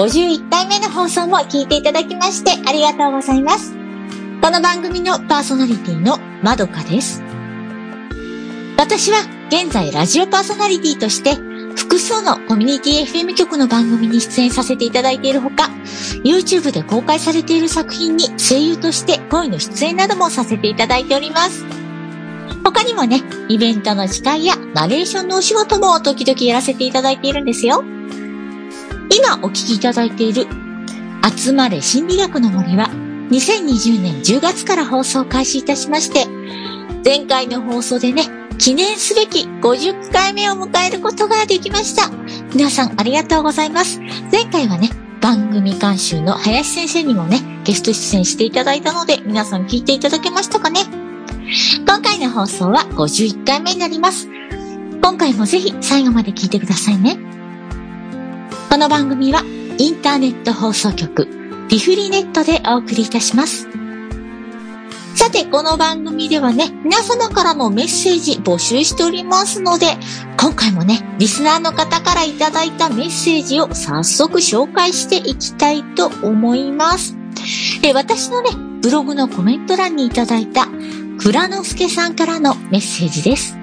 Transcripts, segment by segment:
51回目の放送も聞いていただきましてありがとうございます。この番組のパーソナリティのまどかです。私は現在ラジオパーソナリティとして複数のコミュニティ FM 局の番組に出演させていただいているほか、YouTube で公開されている作品に声優として声の出演などもさせていただいております。他にもね、イベントの司会やナレーションのお仕事も時々やらせていただいているんですよ。今お聞きいただいている集まれ心理学の森は2020年10月から放送開始いたしまして、前回の放送でね、記念すべき50回目を迎えることができました。皆さんありがとうございます。前回はね、番組監修の林先生にもね、ゲスト出演していただいたので、皆さん聞いていただけましたかね今回の放送は51回目になります。今回もぜひ最後まで聞いてくださいね。この番組はインターネット放送局ピフリネットでお送りいたします。さて、この番組ではね、皆様からのメッセージ募集しておりますので、今回もね、リスナーの方からいただいたメッセージを早速紹介していきたいと思います。え私のね、ブログのコメント欄にいただいた倉之助さんからのメッセージです。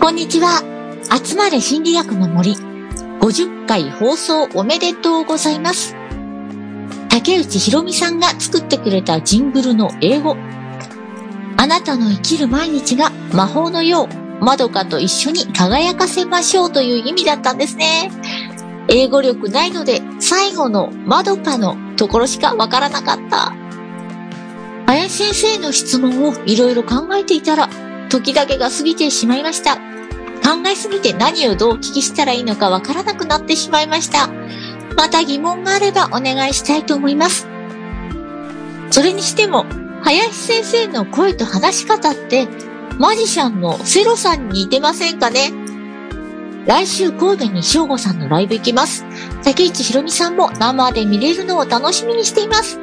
こんにちは。集まれ心理学の森。50回放送おめでとうございます。竹内博美さんが作ってくれたジングルの英語。あなたの生きる毎日が魔法のよう、まどかと一緒に輝かせましょうという意味だったんですね。英語力ないので、最後のまどかのところしかわからなかった。林先生の質問をいろいろ考えていたら、時だけが過ぎてしまいました。考えすぎて何をどうお聞きしたらいいのかわからなくなってしまいました。また疑問があればお願いしたいと思います。それにしても、林先生の声と話し方って、マジシャンのセロさんに似てませんかね？来週神戸に翔吾さんのライブ行きます。竹内ひろみさんも生で見れるのを楽しみにしています。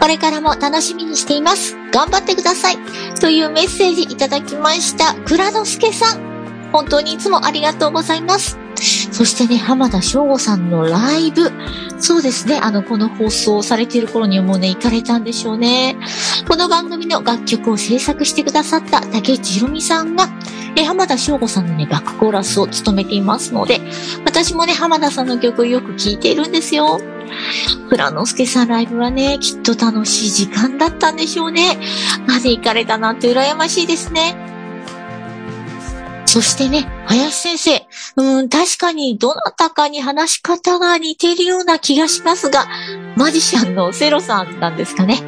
これからも楽しみにしています。頑張ってください。というメッセージいただきました。倉之助さん。本当にいつもありがとうございます。そしてね、浜田省吾さんのライブ。そうですね、あの、この放送されている頃にはもうね、行かれたんでしょうね。この番組の楽曲を制作してくださった竹内ひろみさんが、え浜田省吾さんのね、バックコーラスを務めていますので、私もね、浜田さんの曲をよく聴いているんですよ。倉之助さんライブはね、きっと楽しい時間だったんでしょうね。まで行かれたなんて羨ましいですね。そしてね、林先生、うん、確かにどなたかに話し方が似ているような気がしますが、マジシャンのセロさんなんですかね。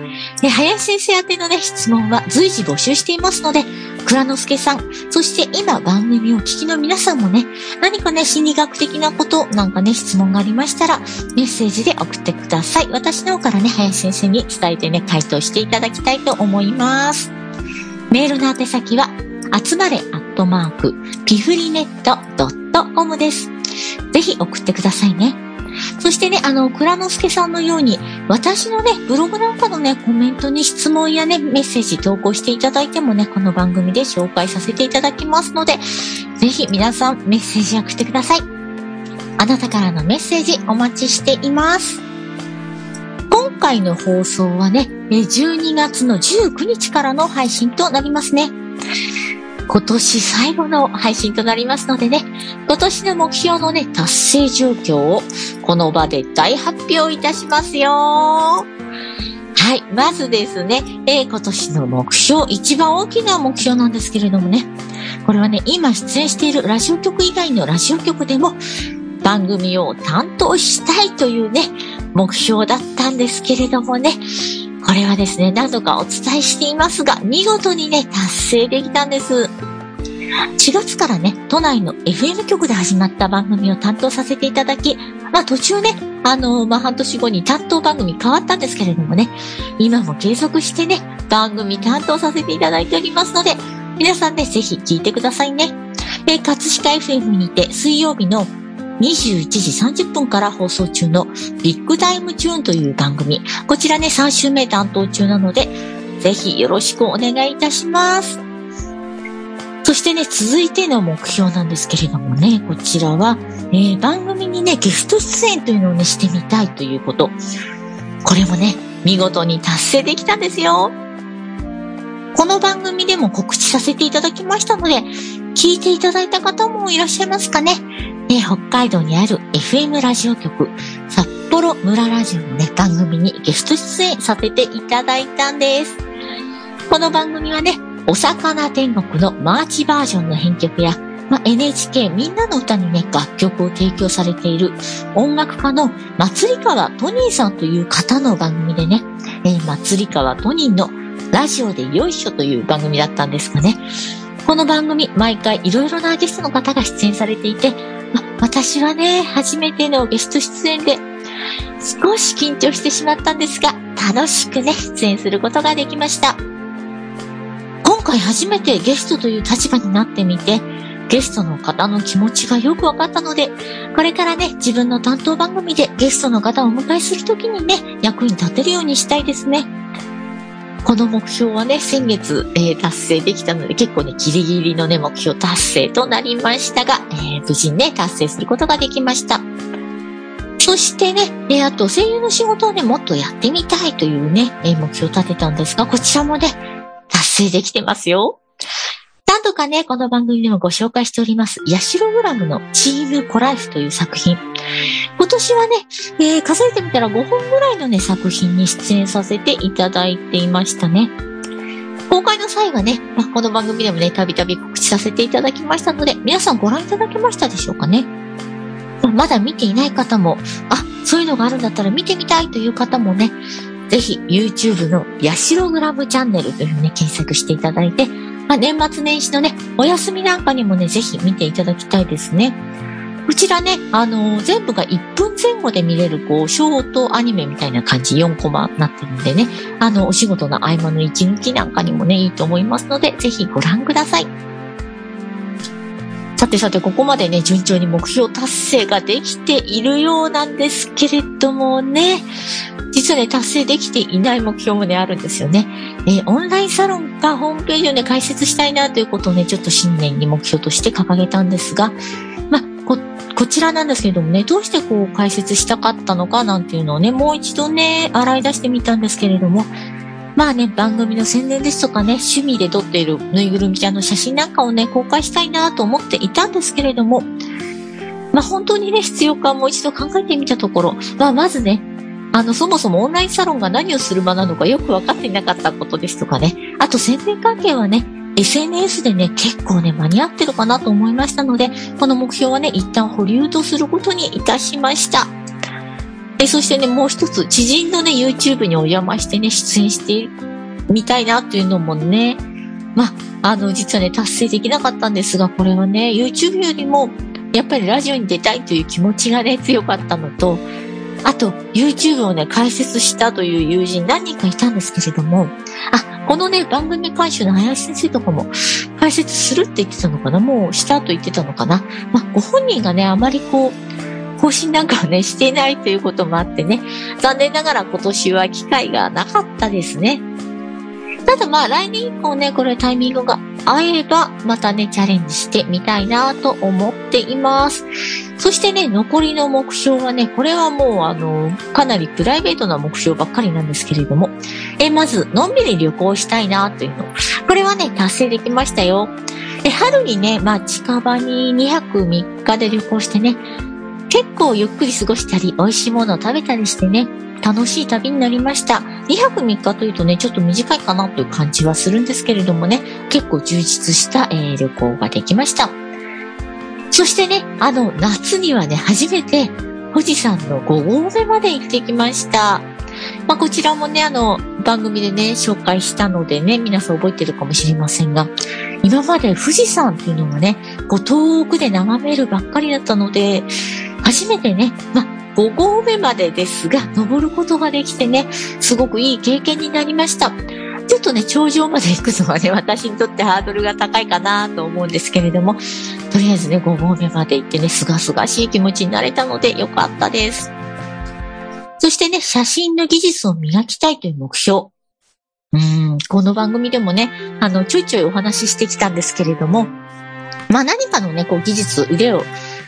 で林先生宛てのね、質問は随時募集していますので、倉之助さん、そして今番組を聞きの皆さんもね、何かね、心理学的なことなんかね、質問がありましたら、メッセージで送ってください。私の方からね、林先生に伝えてね、回答していただきたいと思います。メールの宛先は、集まれアットマーク、ピフリネットドットコムです。ぜひ送ってくださいね。そしてね、あの、倉之助さんのように、私のね、ブログなんかのね、コメントに質問やね、メッセージ投稿していただいてもね、この番組で紹介させていただきますので、ぜひ皆さんメッセージ送ってください。あなたからのメッセージお待ちしています。今回の放送はね、12月の19日からの配信となりますね。今年最後の配信となりますのでね、今年の目標のね、達成状況をこの場で大発表いたしますよ。はい。まずですね、えー、今年の目標、一番大きな目標なんですけれどもね、これはね、今出演しているラジオ局以外のラジオ局でも番組を担当したいというね、目標だったんですけれどもね、これはですね、何度かお伝えしていますが、見事にね、達成できたんです。4月からね、都内の FM 局で始まった番組を担当させていただき、まあ途中ね、あの、まあ半年後に担当番組変わったんですけれどもね、今も継続してね、番組担当させていただいておりますので、皆さんね、ぜひ聞いてくださいね。え、葛飾 FM にて水曜日の21時30分から放送中のビッグタイムチューンという番組。こちらね、3週目担当中なので、ぜひよろしくお願いいたします。そしてね、続いての目標なんですけれどもね、こちらは、えー、番組にね、ゲスト出演というのをね、してみたいということ。これもね、見事に達成できたんですよ。この番組でも告知させていただきましたので、聞いていただいた方もいらっしゃいますかね。ね北海道にある FM ラジオ局、札幌村ラジオのね、番組にゲスト出演させていただいたんです。この番組はね、お魚天国のマーチバージョンの編曲や、ま、NHK みんなの歌にね、楽曲を提供されている音楽家の松里川トニーさんという方の番組でね、えー、松里川トニーのラジオでよいしょという番組だったんですがね、この番組、毎回いろいろなゲストの方が出演されていて、ま私はね、初めてのゲスト出演で、少し緊張してしまったんですが、楽しくね、出演することができました。今回初めてゲストという立場になってみて、ゲストの方の気持ちがよくわかったので、これからね、自分の担当番組でゲストの方をお迎えするときにね、役に立てるようにしたいですね。この目標はね、先月、えー、達成できたので、結構ね、ギリギリのね、目標達成となりましたが、えー、無事にね、達成することができました。そしてね、えー、あと声優の仕事をね、もっとやってみたいというね、え目標を立てたんですが、こちらもね、達成できてますよ。度かね、この番組でもご紹介しております、ヤシログラムのチームコライフという作品。今年はね、えー、数えてみたら5本ぐらいのね、作品に出演させていただいていましたね。公開の際はね、まあ、この番組でもね、たびたび告知させていただきましたので、皆さんご覧いただけましたでしょうかね。まだ見ていない方も、あ、そういうのがあるんだったら見てみたいという方もね、ぜひ YouTube のヤシログラムチャンネルというふうに検索していただいて、まあ、年末年始のね、お休みなんかにもね、ぜひ見ていただきたいですね。こちらね、あのー、全部が1分前後で見れる、こう、ショートアニメみたいな感じ、4コマになってるんでね、あの、お仕事の合間の一日なんかにもね、いいと思いますので、ぜひご覧ください。さてさて、ここまでね、順調に目標達成ができているようなんですけれどもね、実はね、達成できていない目標もね、あるんですよね。えー、オンラインサロンかホームページをね、開設したいなということをね、ちょっと新年に目標として掲げたんですが、まあ、こ、こちらなんですけれどもね、どうしてこう開設したかったのかなんていうのをね、もう一度ね、洗い出してみたんですけれども、まあね、番組の宣伝ですとかね、趣味で撮っているぬいぐるみちゃんの写真なんかをね、公開したいなと思っていたんですけれども、まあ本当にね、必要かもう一度考えてみたところ、まあまずね、あの、そもそもオンラインサロンが何をする場なのかよく分かっていなかったことですとかね。あと宣伝関係はね、SNS でね、結構ね、間に合ってるかなと思いましたので、この目標はね、一旦保留とすることにいたしました。えそしてね、もう一つ、知人のね、YouTube にお邪魔してね、出演してみたいなっていうのもね、まあ、あの、実はね、達成できなかったんですが、これはね、YouTube よりも、やっぱりラジオに出たいという気持ちがね、強かったのと、あと、YouTube をね、解説したという友人何人かいたんですけれども、あ、このね、番組監修の林先生とかも解説するって言ってたのかな？もうしたと言ってたのかな？まあ、ご本人がね、あまりこう、更新なんかをね、していないということもあってね、残念ながら今年は機会がなかったですね。ただまあ来年以降ね、これタイミングが合えば、またね、チャレンジしてみたいなと思っています。そしてね、残りの目標はね、これはもうあの、かなりプライベートな目標ばっかりなんですけれども、え、まず、のんびり旅行したいなというの。これはね、達成できましたよ。え、春にね、まあ近場に2泊3日で旅行してね、結構ゆっくり過ごしたり、美味しいものを食べたりしてね、楽しい旅になりました。2泊3日というとね、ちょっと短いかなという感じはするんですけれどもね、結構充実した、えー、旅行ができました。そしてね、あの、夏にはね、初めて富士山の5合目まで行ってきました。まあ、こちらもね、あの、番組でね、紹介したのでね、皆さん覚えてるかもしれませんが、今まで富士山っていうのがね、こう遠くで眺めるばっかりだったので、初めてね、まあ、5合目までですが、登ることができてね、すごくいい経験になりました。ちょっとね、頂上まで行くのはね、私にとってハードルが高いかなと思うんですけれども、とりあえずね、5合目まで行ってね、すがすがしい気持ちになれたのでよかったです。そしてね、写真の技術を磨きたいという目標。うん、この番組でもね、あの、ちょいちょいお話ししてきたんですけれども、まあ何かのね、こう技術、腕を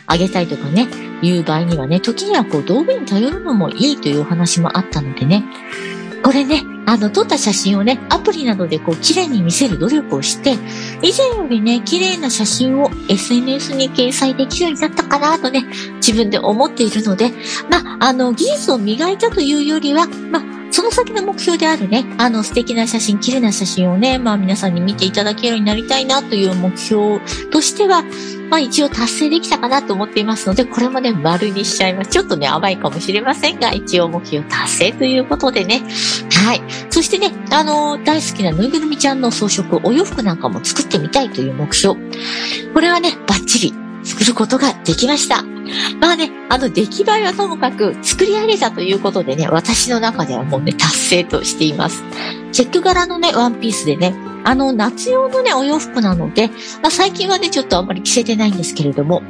上げたいとかね、いう場合にはね、時にはこう道具に頼るのもいいというお話もあったのでね、これね、あの、撮った写真をね、アプリなどでこう、綺麗に見せる努力をして、以前よりね、綺麗な写真を SNS に掲載できるようになったかなとね、自分で思っているので、まあ、あの、技術を磨いたというよりは、まあ、その先の目標であるね、あの素敵な写真、綺麗な写真をね、まあ皆さんに見ていただけるようになりたいなという目標としては、まあ一応達成できたかなと思っていますので、これもね、丸にしちゃいます。ちょっとね、甘いかもしれませんが、一応目標達成ということでね。はい。そしてね、あのー、大好きなぬいぐるみちゃんの装飾、お洋服なんかも作ってみたいという目標。これはね、バッチリ作ることができました。まあね、あの出来栄えはともかく作り上げたということでね、私の中ではもうね、達成としています。チェック柄のね、ワンピースでね、あの、夏用のね、お洋服なので、まあ最近はね、ちょっとあんまり着せてないんですけれども、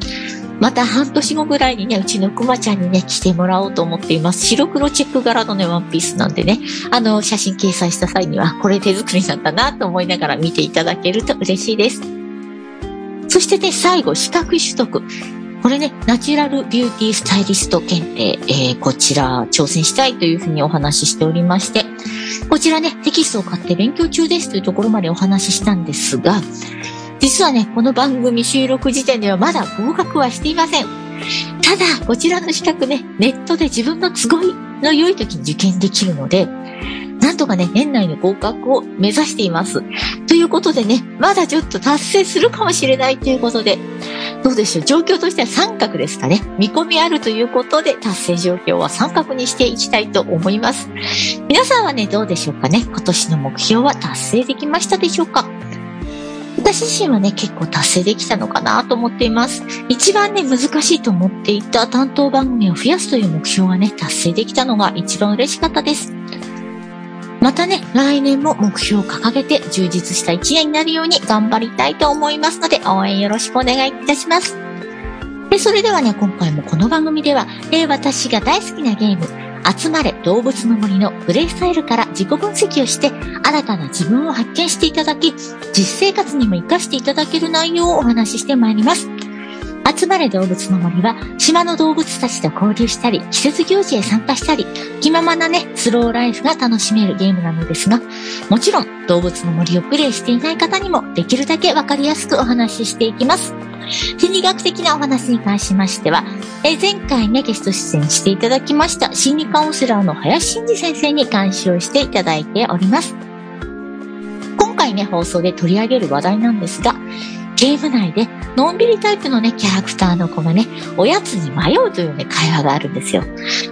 また半年後ぐらいにね、うちのくまちゃんにね、着てもらおうと思っています。白黒チェック柄のね、ワンピースなんでね、あの、写真掲載した際には、これ手作りなんだなと思いながら見ていただけると嬉しいです。そしてね、最後、資格取得。これね、ナチュラルビューティースタイリスト検定、えー、こちら挑戦したいというふうにお話ししておりまして、こちらね、テキストを買って勉強中ですというところまでお話ししたんですが、実はね、この番組収録時点ではまだ合格はしていません。ただ、こちらの資格ね、ネットで自分の都合の良い時に受験できるので、なんとかね、年内の合格を目指しています。ということでね、まだちょっと達成するかもしれないということで、どうでしょう？状況としては三角ですかね。見込みあるということで、達成状況は三角にしていきたいと思います。皆さんはね、どうでしょうかね？今年の目標は達成できましたでしょうか？私自身はね、結構達成できたのかなと思っています。一番ね、難しいと思っていた担当番組を増やすという目標はね、達成できたのが一番嬉しかったです。またね、来年も目標を掲げて充実した一年になるように頑張りたいと思いますので、応援よろしくお願いいたします。でそれではね、今回もこの番組では、えー、私が大好きなゲーム、集まれ動物の森のプレイスタイルから自己分析をして、新たな自分を発見していただき、実生活にも活かしていただける内容をお話ししてまいります。集まれ動物の森は、島の動物たちと交流したり、季節行事へ参加したり、気ままなね、スローライフが楽しめるゲームなのですが、もちろん動物の森をプレイしていない方にもできるだけわかりやすくお話ししていきます。心理学的なお話に関しましては、え前回ね、ゲスト出演していただきました心理カウンセラーの林真二先生に監修をしていただいております。今回ね、放送で取り上げる話題なんですが、ゲーム内で、のんびりタイプのね、キャラクターの子がね、おやつに迷うというね、会話があるんですよ。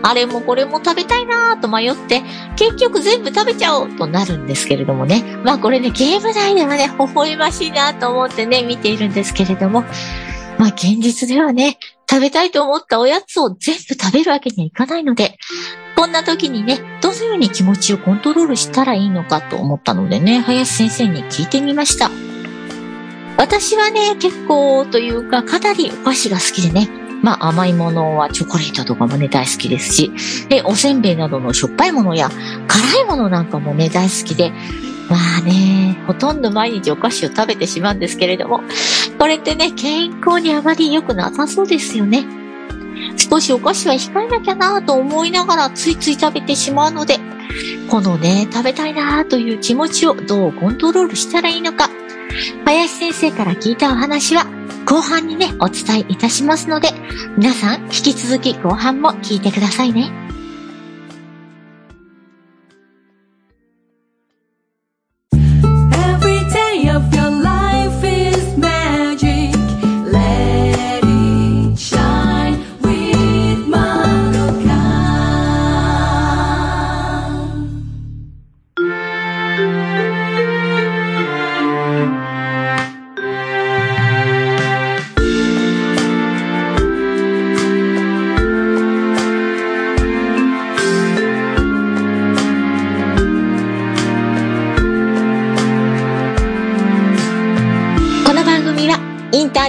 あれもこれも食べたいなーと迷って、結局全部食べちゃおうとなるんですけれどもね。まあこれね、ゲーム内ではね、微笑ましいなと思ってね、見ているんですけれども、まあ現実ではね、食べたいと思ったおやつを全部食べるわけにはいかないので、こんな時にね、どのように気持ちをコントロールしたらいいのかと思ったのでね、林先生に聞いてみました。私はね、結構というか、かなりお菓子が好きでね、まあ甘いものはチョコレートとかもね大好きですし、で、おせんべいなどのしょっぱいものや辛いものなんかもね大好きで、まあね、ほとんど毎日お菓子を食べてしまうんですけれども、これってね、健康にあまり良くなさそうですよね。少しお菓子は控えなきゃなと思いながらついつい食べてしまうので、このね、食べたいなという気持ちをどうコントロールしたらいいのか、林先生から聞いたお話は後半にね、お伝えいたしますので、皆さん引き続き後半も聞いてくださいね。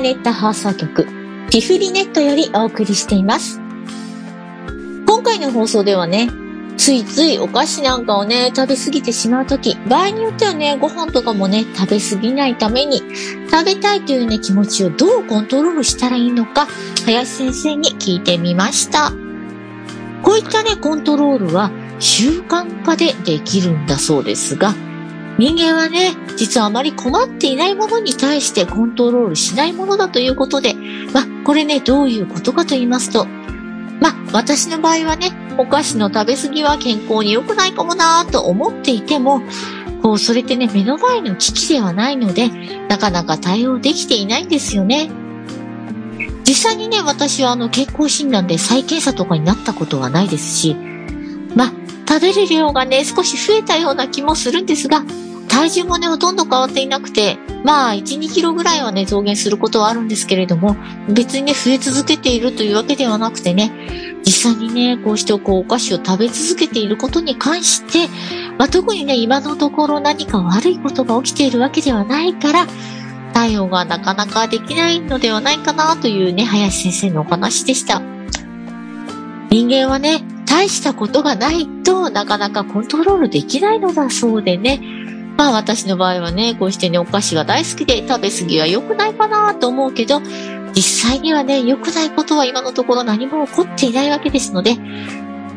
ーネット放送局、ティフリネットよりお送りしています。今回の放送ではね、ついついお菓子なんかをね、食べ過ぎてしまうとき、場合によってはね、ご飯とかもね、食べ過ぎないために、食べたいというね、気持ちをどうコントロールしたらいいのか、林先生に聞いてみました。こういったね、コントロールは習慣化でできるんだそうですが、人間はね、実はあまり困っていないものに対してコントロールしないものだということで、まあ、これね、どういうことかと言いますと、まあ、私の場合はね、お菓子の食べ過ぎは健康に良くないかもなぁと思っていても、こう、それってね、目の前の危機ではないので、なかなか対応できていないんですよね。実際にね、私はあの健康診断で再検査とかになったことはないですし、まあ、食べる量がね、少し増えたような気もするんですが、体重もね、ほとんど変わっていなくて、まあ、1、2キロぐらいはね、増減することはあるんですけれども、別にね、増え続けているというわけではなくてね、実際にね、こうしてこう、お菓子を食べ続けていることに関して、まあ、特にね、今のところ何か悪いことが起きているわけではないから、対応がなかなかできないのではないかなというね、林先生のお話でした。人間はね、大したことがないとなかなかコントロールできないのだそうでね、まあ私の場合はね、こうしてね、お菓子が大好きで食べ過ぎは良くないかなと思うけど、実際にはね、良くないことは今のところ何も起こっていないわけですので、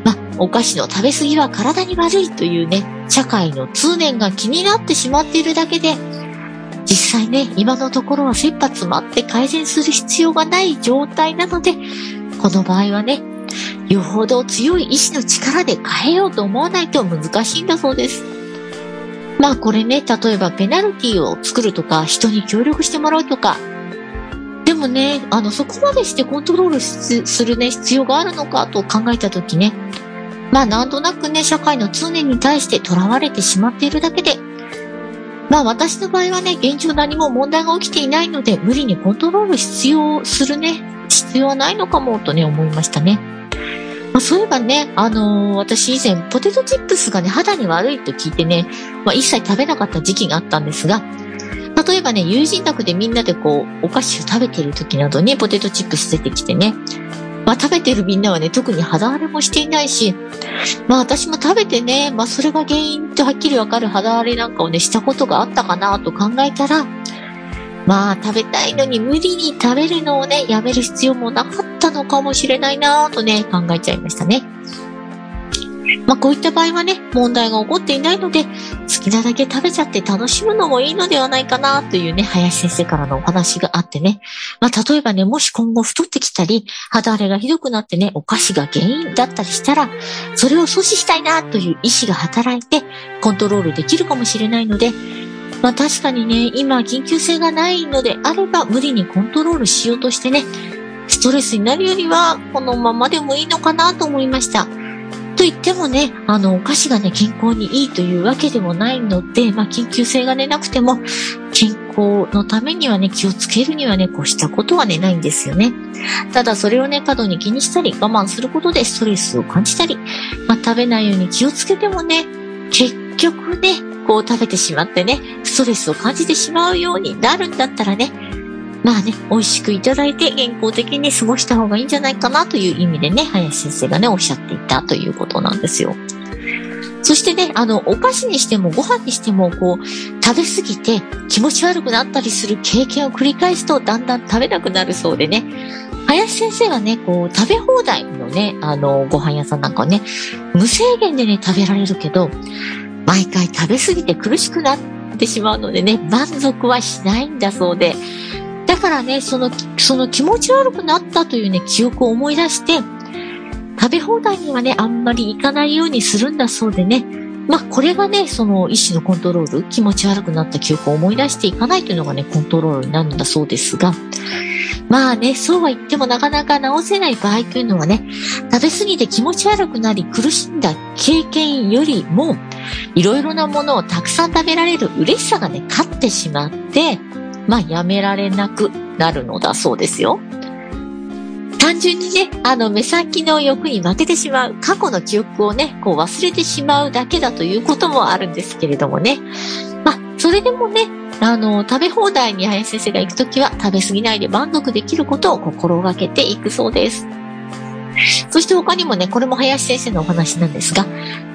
まあ、お菓子の食べ過ぎは体に悪いというね、社会の通念が気になってしまっているだけで、実際ね、今のところは切羽詰まって改善する必要がない状態なので、この場合はね、よほど強い意志の力で変えようと思わないと難しいんだそうです。まあこれね、例えばペナルティを作るとか、人に協力してもらうとか、でもね、あの、そこまでしてコントロールするね、必要があるのかと考えたときね、まあなんとなくね、社会の通念に対して囚われてしまっているだけで、まあ私の場合はね、現状何も問題が起きていないので、無理にコントロール必要するね、必要はないのかもとね、思いましたね。まあ、そういえばね、あのー、私以前ポテトチップスがね、肌に悪いと聞いてね、まあ、一切食べなかった時期があったんですが、例えばね、友人宅でみんなでこう、お菓子を食べてる時などにポテトチップス出てきてね、まあ食べてるみんなはね、特に肌荒れもしていないし、まあ私も食べてね、まあそれが原因とはっきりわかる肌荒れなんかをね、したことがあったかなと考えたら、まあ食べたいのに無理に食べるのをね、やめる必要もなかったのかもしれないなとね、考えちゃいましたね。まあこういった場合はね、問題が起こっていないので、好きなだけ食べちゃって楽しむのもいいのではないかなというね、林先生からのお話があってね。まあ例えばね、もし今後太ってきたり、肌荒れがひどくなってね、お菓子が原因だったりしたら、それを阻止したいなという意志が働いて、コントロールできるかもしれないので、まあ確かにね、今緊急性がないのであれば無理にコントロールしようとしてね、ストレスになるよりはこのままでもいいのかなと思いました。と言ってもね、あの、お菓子がね、健康にいいというわけでもないので、まあ、緊急性がね、なくても、健康のためにはね、気をつけるにはね、こうしたことはね、ないんですよね。ただ、それをね、過度に気にしたり、我慢することでストレスを感じたり、まあ、食べないように気をつけてもね、結局ね、こう食べてしまってね、ストレスを感じてしまうようになるんだったらね、まあね、美味しくいただいて健康的に過ごした方がいいんじゃないかなという意味でね、林先生がね、おっしゃっていたということなんですよ。そしてね、あの、お菓子にしてもご飯にしても、こう、食べ過ぎて気持ち悪くなったりする経験を繰り返すとだんだん食べなくなるそうでね、林先生がね、こう、食べ放題のね、あの、ご飯屋さんなんかね、無制限でね、食べられるけど、毎回食べ過ぎて苦しくなってしまうのでね、満足はしないんだそうで、からね、その、その気持ち悪くなったというね、記憶を思い出して、食べ放題にはね、あんまり行かないようにするんだそうでね、まあ、これがね、その意思のコントロール、気持ち悪くなった記憶を思い出していかないというのがね、コントロールになるんだそうですが、まあね、そうは言ってもなかなか治せない場合というのはね、食べ過ぎて気持ち悪くなり苦しんだ経験よりも、いろいろなものをたくさん食べられる嬉しさがね、勝ってしまって、まあやめられなくなるのだそうですよ。単純にね、あの目先の欲に負けてしまう、過去の記憶をね、こう忘れてしまうだけだということもあるんですけれどもね。まあ、それでもね、あの、食べ放題に林先生が行くときは食べ過ぎないで満足できることを心がけていくそうです。そして他にもね、これも林先生のお話なんですが、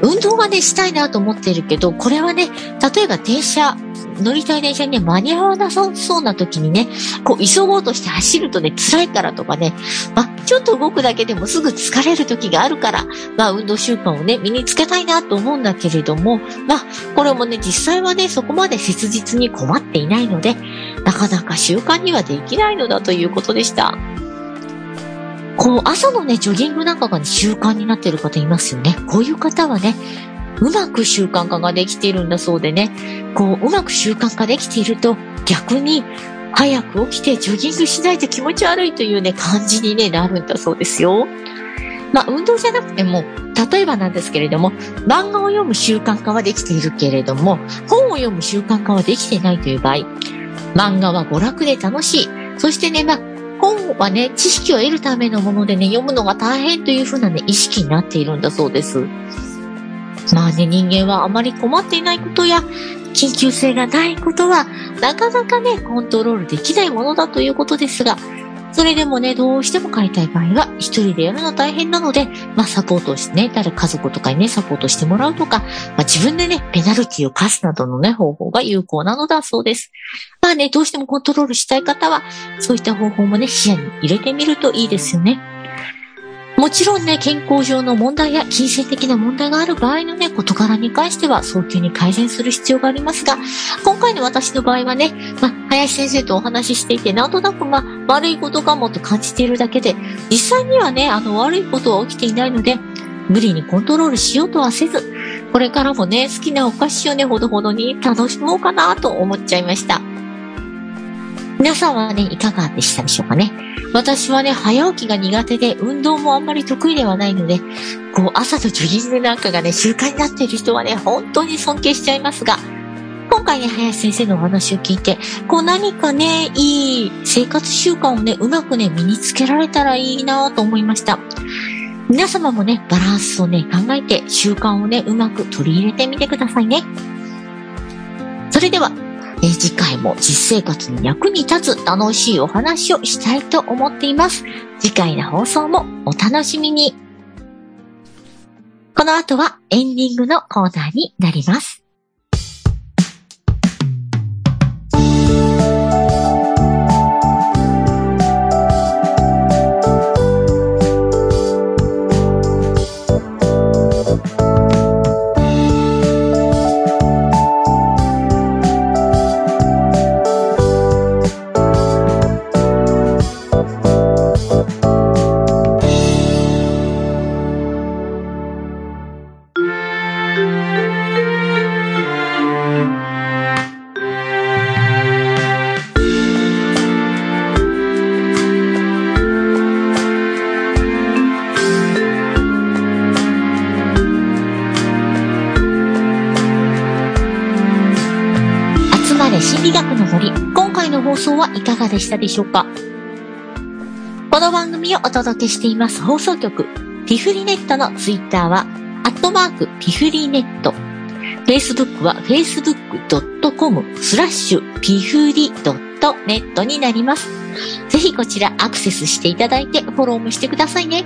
運動がね、したいなと思ってるけど、これはね、例えば電車、乗りたい電車にね、間に合わなさそうな時にね、こう、急ごうとして走るとね、辛いからとかね、まあ、ちょっと動くだけでもすぐ疲れる時があるから、まあ、運動習慣をね、身につけたいなと思うんだけれども、まあ、これもね、実際はね、そこまで切実に困っていないので、なかなか習慣にはできないのだということでした。こう、朝のね、ジョギングなんかが、ね、習慣になっている方いますよね。こういう方はね、うまく習慣化ができているんだそうでね、こう、うまく習慣化できていると、逆に、早く起きてジョギングしないと気持ち悪いというね、感じに、ね、なるんだそうですよ。まあ、運動じゃなくても、例えばなんですけれども、漫画を読む習慣化はできているけれども、本を読む習慣化はできていないという場合、漫画は娯楽で楽しい。そしてね、まあ、本はね、知識を得るためのものでね、読むのが大変というふうなね、意識になっているんだそうです。まあね、人間はあまり困っていないことや、緊急性がないことは、なかなかね、コントロールできないものだということですが、それでもね、どうしても買いたい場合は、一人でやるの大変なので、まあ、サポートしてね、誰家族とかにね、サポートしてもらうとか、まあ、自分でね、ペナルティを課すなどのね、方法が有効なのだそうです。まあね、どうしてもコントロールしたい方は、そういった方法もね、視野に入れてみるといいですよね。もちろんね、健康上の問題や金銭的な問題がある場合のね、事柄に関しては早急に改善する必要がありますが、今回の私の場合はね、まあ、林先生とお話ししていて、なんとなくまあ、悪いことかもと感じているだけで、実際にはね、あの、悪いことは起きていないので、無理にコントロールしようとはせず、これからもね、好きなお菓子をね、ほどほどに楽しもうかなと思っちゃいました。皆さんはね、いかがでしたでしょうかね？私はね、早起きが苦手で、運動もあんまり得意ではないので、こう、朝とジョギングなんかがね、習慣になっている人はね、本当に尊敬しちゃいますが、今回ね、林先生のお話を聞いて、こう何かね、いい生活習慣をね、うまくね、身につけられたらいいなと思いました。皆様もね、バランスをね、考えて習慣をね、うまく取り入れてみてくださいね。それでは、え、次回も実生活に役に立つ楽しいお話をしたいと思っています。次回の放送もお楽しみに。この後はエンディングのコーナーになります。送はいかがでしたでしょうか？この番組をお届けしています放送局、ピフリネットのツイッターは、アットマークピフリネット。Facebook は facebook.com スラッシュピフリドットネットになります。ぜひこちらアクセスしていただいてフォローもしてくださいね。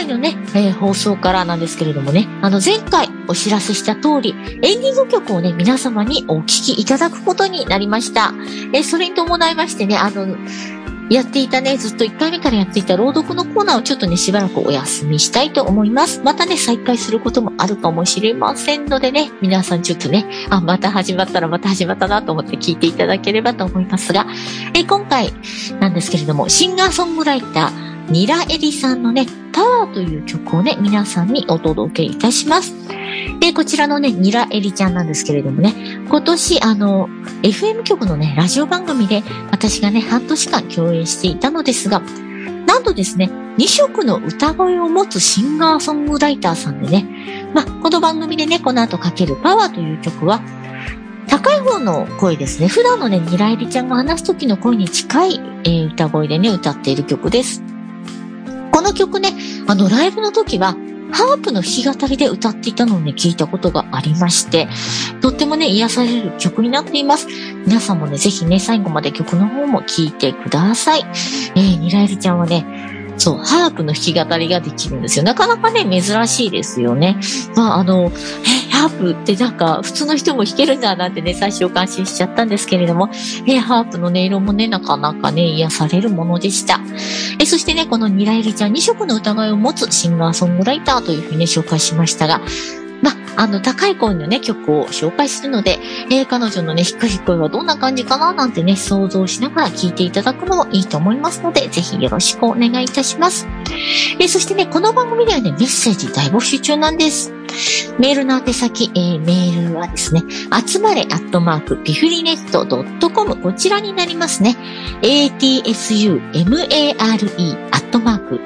今回のね、えー、放送からなんですけれどもね、あの前回お知らせした通り、エンディング曲をね、皆様にお聴きいただくことになりました。えー、それに伴いましてね、あの、やっていたね、ずっと1回目からやっていた朗読のコーナーをちょっとね、しばらくお休みしたいと思います。またね、再開することもあるかもしれませんのでね、皆さんちょっとね、あ、また始まったらまた始まったなと思って聞いていただければと思いますが、え今回なんですけれども、シンガーソングライター、ニラエリさんのね、パワーという曲をね、皆さんにお届けいたします。で、こちらのね、ニラエリちゃんなんですけれどもね、今年、あの、FM 局のね、ラジオ番組で私がね、半年間共演していたのですが、なんとですね、2色の歌声を持つシンガーソングライターさんでね、まあ、この番組でね、この後かけるパワーという曲は、高い方の声ですね。普段のね、ニラエリちゃんが話す時の声に近い、えー、歌声でね、歌っている曲です。この曲ね、あの、ライブの時は、ハープの弾き語りで歌っていたのをね、聞いたことがありまして、とってもね、癒される曲になっています。皆さんもね、ぜひね、最後まで曲の方も聴いてください。えー、ニライルちゃんはね、そう、ハープの弾き語りができるんですよ。なかなかね、珍しいですよね。まあ、あの、え、ハープってなんか、普通の人も弾けるんだなってね、最初感心しちゃったんですけれども、え、ハープの音色もね、なかなかね、癒されるものでした。え、そしてね、このニラエリちゃん、2色の疑いを持つシンガーソングライターというふうにね、紹介しましたが、まあ、の、高い声のね、曲を紹介するので、えー、彼女のね、低い声はどんな感じかななんてね、想像しながら聞いていただくのもいいと思いますので、ぜひよろしくお願いいたします。えー、そしてね、この番組ではね、メッセージ大募集中なんです。メールの宛先、えー、メールはですね、集まれアットマークピフリネット .com こちらになりますね。atsumare アットマーク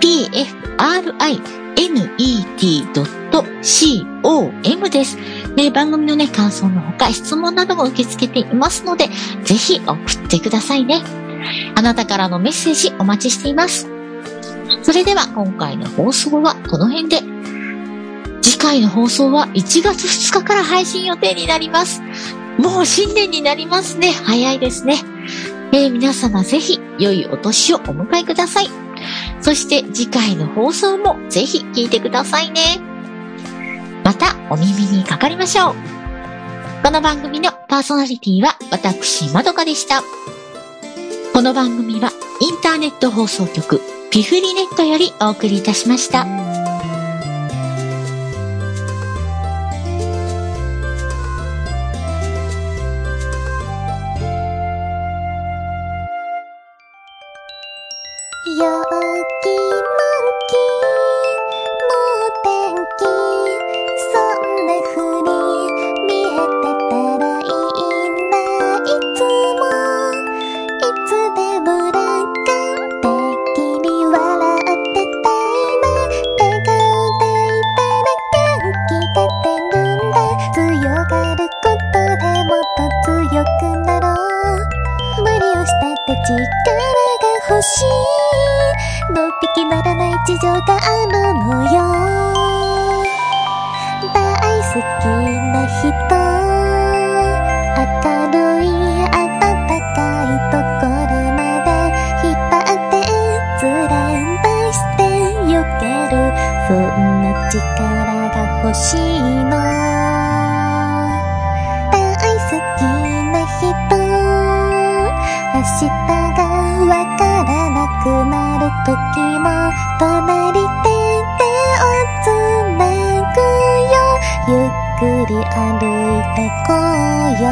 pfri net.com です。ね、番組のね、感想のほか質問なども受け付けていますので、ぜひ送ってくださいね。あなたからのメッセージお待ちしています。それでは今回の放送はこの辺で。次回の放送は1月2日から配信予定になります。もう新年になりますね。早いですね。えー、皆様ぜひ良いお年をお迎えください。そして次回の放送もぜひ聞いてくださいね。またお耳にかかりましょう。この番組のパーソナリティは私、まどかでした。この番組はインターネット放送局ピフリネットよりお送りいたしました。ゆっくり歩いてこうよ。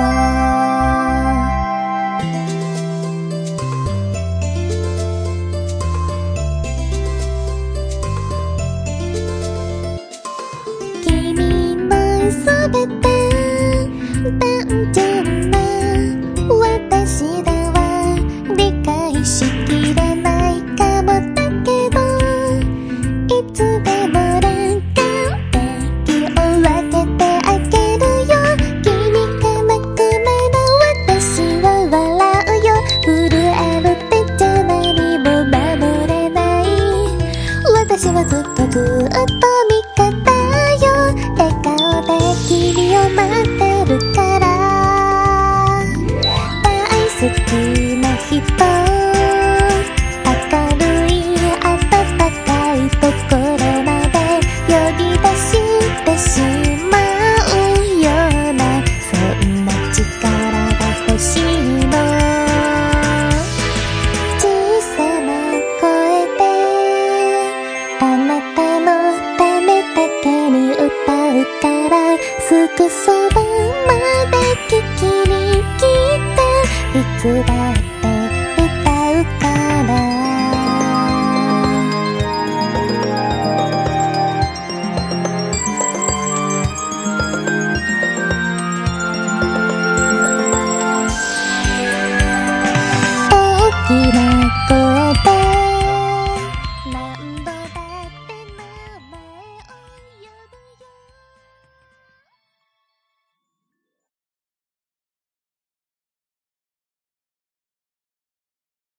君もすべていつ